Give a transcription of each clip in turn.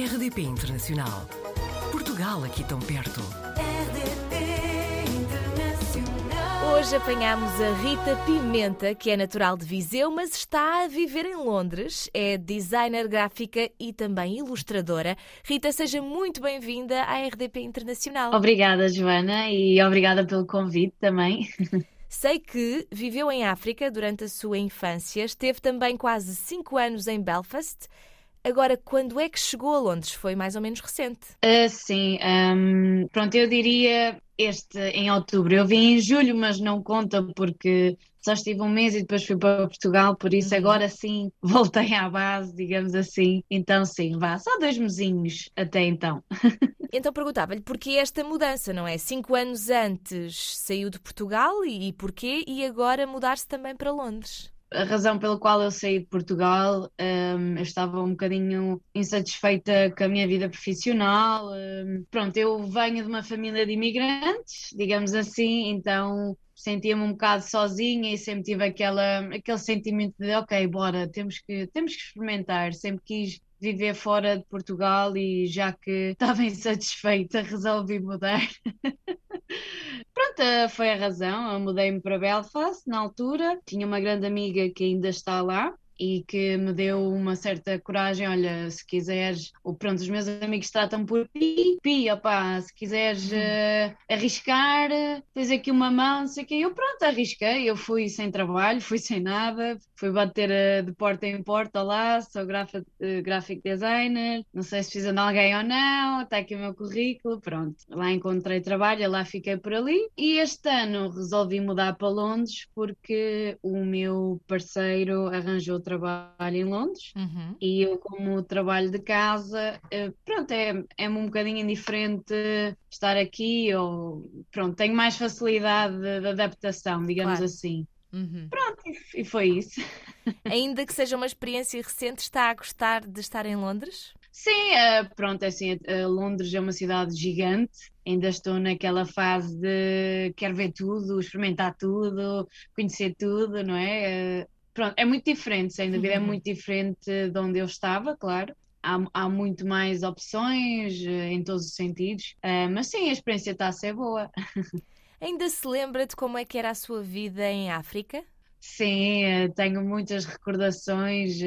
RDP Internacional. Portugal aqui tão perto. RDP Internacional. Hoje apanhamos a Rita Pimenta, que é natural de Viseu, mas está a viver em Londres. É designer gráfica e também ilustradora. Rita, seja muito bem-vinda à RDP Internacional. Obrigada, Joana, e obrigada pelo convite também. Sei que viveu em África durante a sua infância, esteve também quase cinco anos em Belfast. Agora, quando é que chegou a Londres? Foi mais ou menos recente. Ah, sim, ahm, pronto, eu diria este em outubro. Eu vim em julho, mas não conta porque só estive um mês e depois fui para Portugal, por isso agora sim voltei à base, digamos assim. Então sim, vá, só dois mesinhos até então. Então perguntava-lhe porquê esta mudança, não é? Cinco anos antes saiu de Portugal e, e porquê? E agora mudar-se também para Londres. A razão pela qual eu saí de Portugal, ahm, eu estava um bocadinho insatisfeita com a minha vida profissional. ahm, pronto, eu venho de uma família de imigrantes, digamos assim, então sentia-me um bocado sozinha e sempre tive aquela, aquele sentimento de, ok, bora, temos que, temos que experimentar. Sempre quis viver fora de Portugal e já que estava insatisfeita, resolvi mudar. Pronto, eh, foi a razão. Eu mudei-me para Belfast na altura. Tinha uma grande amiga que ainda está lá e que me deu uma certa coragem. Olha, se quiseres, ou pronto, os meus amigos tratam por ti, pi, opá, se quiseres eh, arriscar, tens aqui uma mão, não sei o quê. Eu pronto, arrisquei. Eu fui sem trabalho, fui sem nada, fui bater eh, de porta em porta lá, sou grafa- eh, graphic designer, não sei se fiz de alguém ou não, está aqui o meu currículo, pronto. Lá encontrei trabalho, lá fiquei por ali. E este ano resolvi mudar para Londres porque o meu parceiro arranjou trabalho em Londres. Uhum. E eu, como trabalho de casa, eh, pronto, é, é-me um bocadinho indiferente estar aqui, ou pronto, tenho mais facilidade de, de adaptação, digamos Claro. assim. Uhum. E foi isso. Ainda que seja uma experiência recente, está a gostar de estar em Londres? Sim, eh, pronto, é assim, eh, Londres é uma cidade gigante, ainda estou naquela fase de quero ver tudo, experimentar tudo, conhecer tudo, não é? Pronto, é muito diferente, sem dúvida, é Uhum. muito diferente de onde eu estava, claro. Há, há muito mais opções eh, em todos os sentidos, Eh, mas sim, a experiência está a ser boa. Ainda se lembra de como é que era a sua vida em África? Sim, eh, tenho muitas recordações.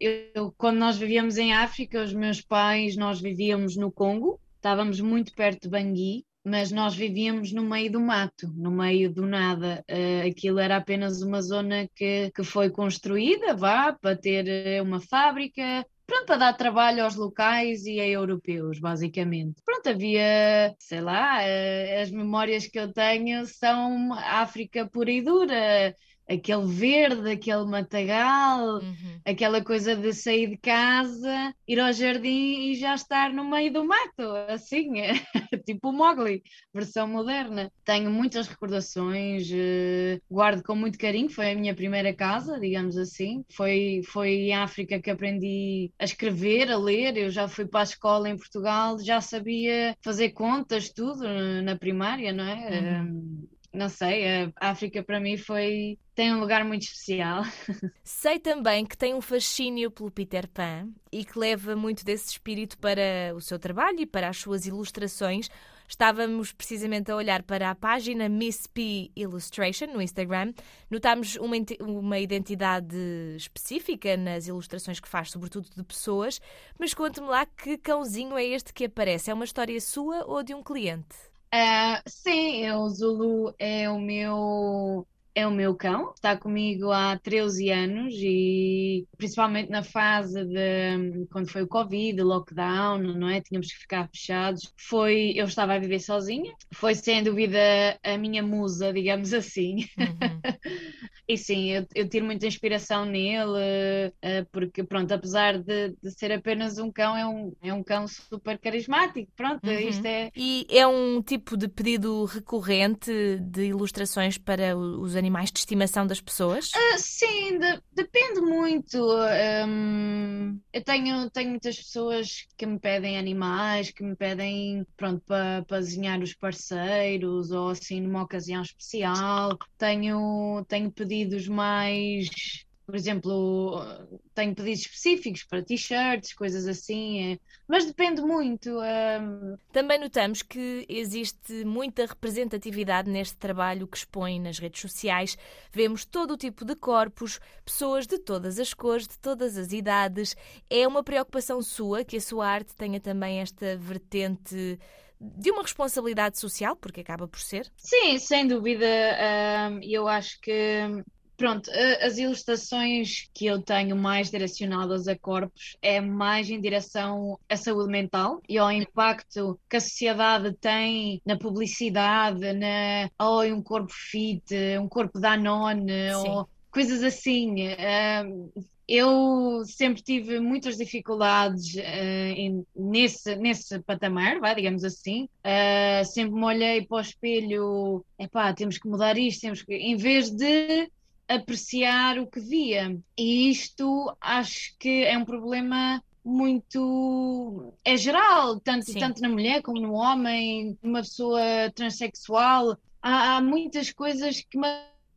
eu- quando nós vivíamos em África, os meus pais, nós vivíamos no Congo, estávamos muito perto de Bangui, mas nós vivíamos no meio do mato, no meio do nada. Eh, Aquilo era apenas uma zona que, que foi construída, vá, para ter eh, uma fábrica. Pronto, para dar trabalho aos locais e a europeus, basicamente. Pronto, havia, sei lá, eh, as memórias que eu tenho são África pura e dura aquele verde, aquele matagal, Uhum. aquela coisa de sair de casa, ir ao jardim e já estar no meio do mato, assim, tipo o Mowgli, versão moderna. Tenho muitas recordações, eh, guardo com muito carinho, foi a minha primeira casa, digamos assim. Foi, foi em África que aprendi a escrever, a ler. Eu já fui para a escola em Portugal, já sabia fazer contas, tudo eh, na primária, não é? Uhum. Eh, não sei, a África para mim foi tem um lugar muito especial. Sei também que tem um fascínio pelo Peter Pan e que leva muito desse espírito para o seu trabalho e para as suas ilustrações. Estávamos precisamente a olhar para a página Miss P Illustration no Instagram. Notámos uma, uma identidade específica nas ilustrações que faz, sobretudo de pessoas. Mas conte-me lá que cãozinho é este que aparece? É uma história sua ou de um cliente? Ah, sim, o Zulu é o meu é o meu cão, está comigo há 13 anos e principalmente na fase de quando foi o Covid, o lockdown, não é? Tínhamos que ficar fechados. Foi, eu estava a viver sozinha, foi sem dúvida a minha musa, digamos assim. E sim, eu, eu tiro muita inspiração nele, eh, porque pronto, apesar de, de ser apenas um cão, é um, é um cão super carismático. Pronto, Uhum. isto é. E é um tipo de pedido recorrente de ilustrações para os animais de estimação das pessoas? Ah, Sim, de- depende muito. Hum, eu tenho, tenho muitas pessoas que me pedem animais, que me pedem, pronto, para para desenhar os parceiros ou assim numa ocasião especial. Tenho, tenho pedidos mais por exemplo, tenho pedidos específicos para t-shirts, coisas assim, é, mas depende muito. Um... Também notamos que existe muita representatividade neste trabalho que expõe nas redes sociais. Vemos todo o tipo de corpos, pessoas de todas as cores, de todas as idades. É uma preocupação sua que a sua arte tenha também esta vertente de uma responsabilidade social, porque acaba por ser? Sim, sem dúvida. Eu acho que Pronto, as ilustrações que eu tenho mais direcionadas a corpos é mais em direção à saúde mental e ao impacto que a sociedade tem na publicidade, na oh, um corpo fit, um corpo Danone, ou coisas assim. Eu sempre tive muitas dificuldades uh, nesse, nesse patamar, vai, digamos assim. Uh, sempre me olhei para o espelho, epá, temos que mudar isto, temos que... em vez de apreciar o que via. E isto acho que é um problema muito é geral, tanto, tanto na mulher como no homem, numa pessoa transexual. Há, há muitas coisas que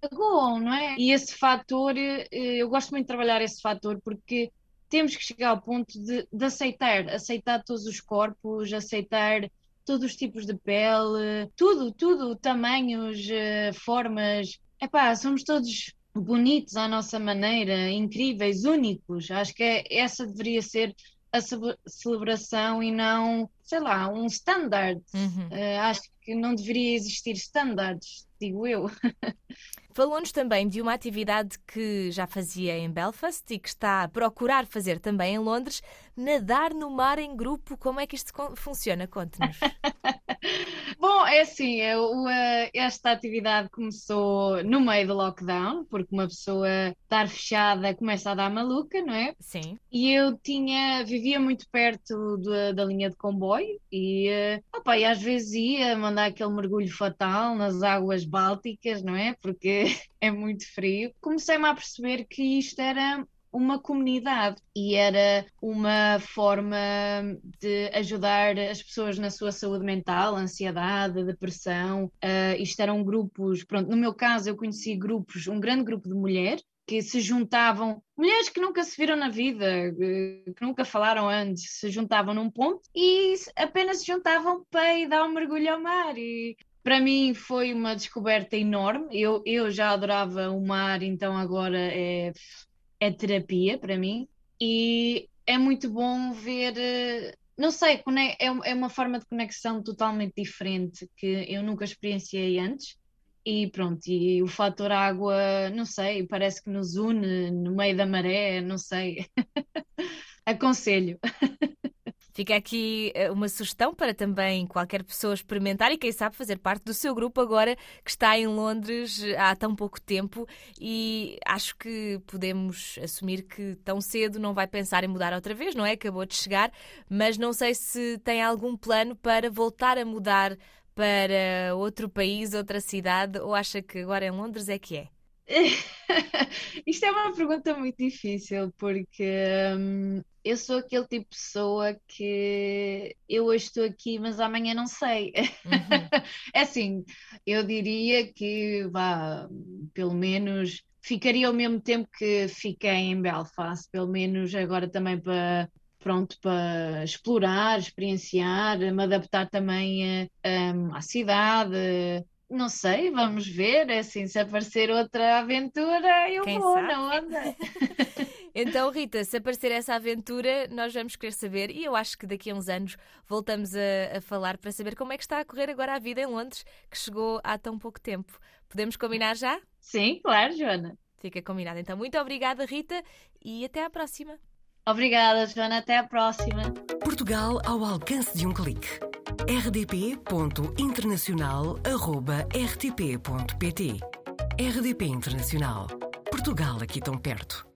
magoam, não é? E esse fator, eh, eu gosto muito de trabalhar esse fator porque temos que chegar ao ponto de, de aceitar, aceitar todos os corpos, aceitar todos os tipos de pele, tudo, tudo, tamanhos, eh, formas. Epá, somos todos bonitos à nossa maneira, incríveis, únicos. Acho que é, essa deveria ser a celebração e não, sei lá, um standard. Uhum. Uh, acho que não deveria existir standards, digo eu. Falou-nos também de uma atividade que já fazia em Belfast e que está a procurar fazer também em Londres, nadar no mar em grupo. Como é que isto funciona? Conte-nos. Bom, é assim, eu, eh, esta atividade começou no meio do lockdown, porque uma pessoa estar fechada começa a dar maluca, não é? Sim. E eu tinha, vivia muito perto da, da linha de comboio e, eh, opa, e às vezes ia mandar aquele mergulho fatal nas águas bálticas, não é? Porque é muito frio. Comecei-me a perceber que isto era uma comunidade e era uma forma de ajudar as pessoas na sua saúde mental, ansiedade, depressão. Uh, isto eram grupos, pronto, no meu caso eu conheci grupos, um grande grupo de mulheres que se juntavam, mulheres que nunca se viram na vida, que nunca falaram antes, se juntavam num ponto e apenas se juntavam para ir dar um mergulho ao mar. E para mim foi uma descoberta enorme. Eu, eu já adorava o mar, então agora é é terapia para mim e é muito bom ver. Eh, não sei, é, é uma forma de conexão totalmente diferente que eu nunca experienciei antes. E pronto, e o fator água, não sei, parece que nos une no meio da maré, não sei. Aconselho. Fica aqui eh, uma sugestão para também qualquer pessoa experimentar e, quem sabe, fazer parte do seu grupo agora que está em Londres eh, há tão pouco tempo. E acho que podemos assumir que tão cedo não vai pensar em mudar outra vez, não é? Acabou de chegar, mas não sei se tem algum plano para voltar a mudar para outro país, outra cidade, ou acha que agora em Londres é que é? Isto é uma pergunta muito difícil porque hum, eu sou aquele tipo de pessoa que eu hoje estou aqui, mas amanhã não sei. Uhum. é assim, eu diria que vá, pelo menos ficaria ao mesmo tempo que fiquei em Belfast, pelo menos agora também para pronto para explorar, experienciar, me adaptar também a, hum, à cidade não sei, vamos ver. É assim, se aparecer outra aventura, eu Quem vou sabe? na onda. então, Rita, se aparecer essa aventura, nós vamos querer saber e eu acho que daqui a uns anos voltamos a, a falar para saber como é que está a correr agora a vida em Londres, que chegou há tão pouco tempo. Podemos combinar já? Sim, claro, Joana. Fica combinado. Então, muito obrigada, Rita, e até à próxima. Obrigada, Joana. Até à próxima. Portugal ao alcance de um clique rdp.internacional.rtp.pt RDP Internacional. Portugal aqui tão perto.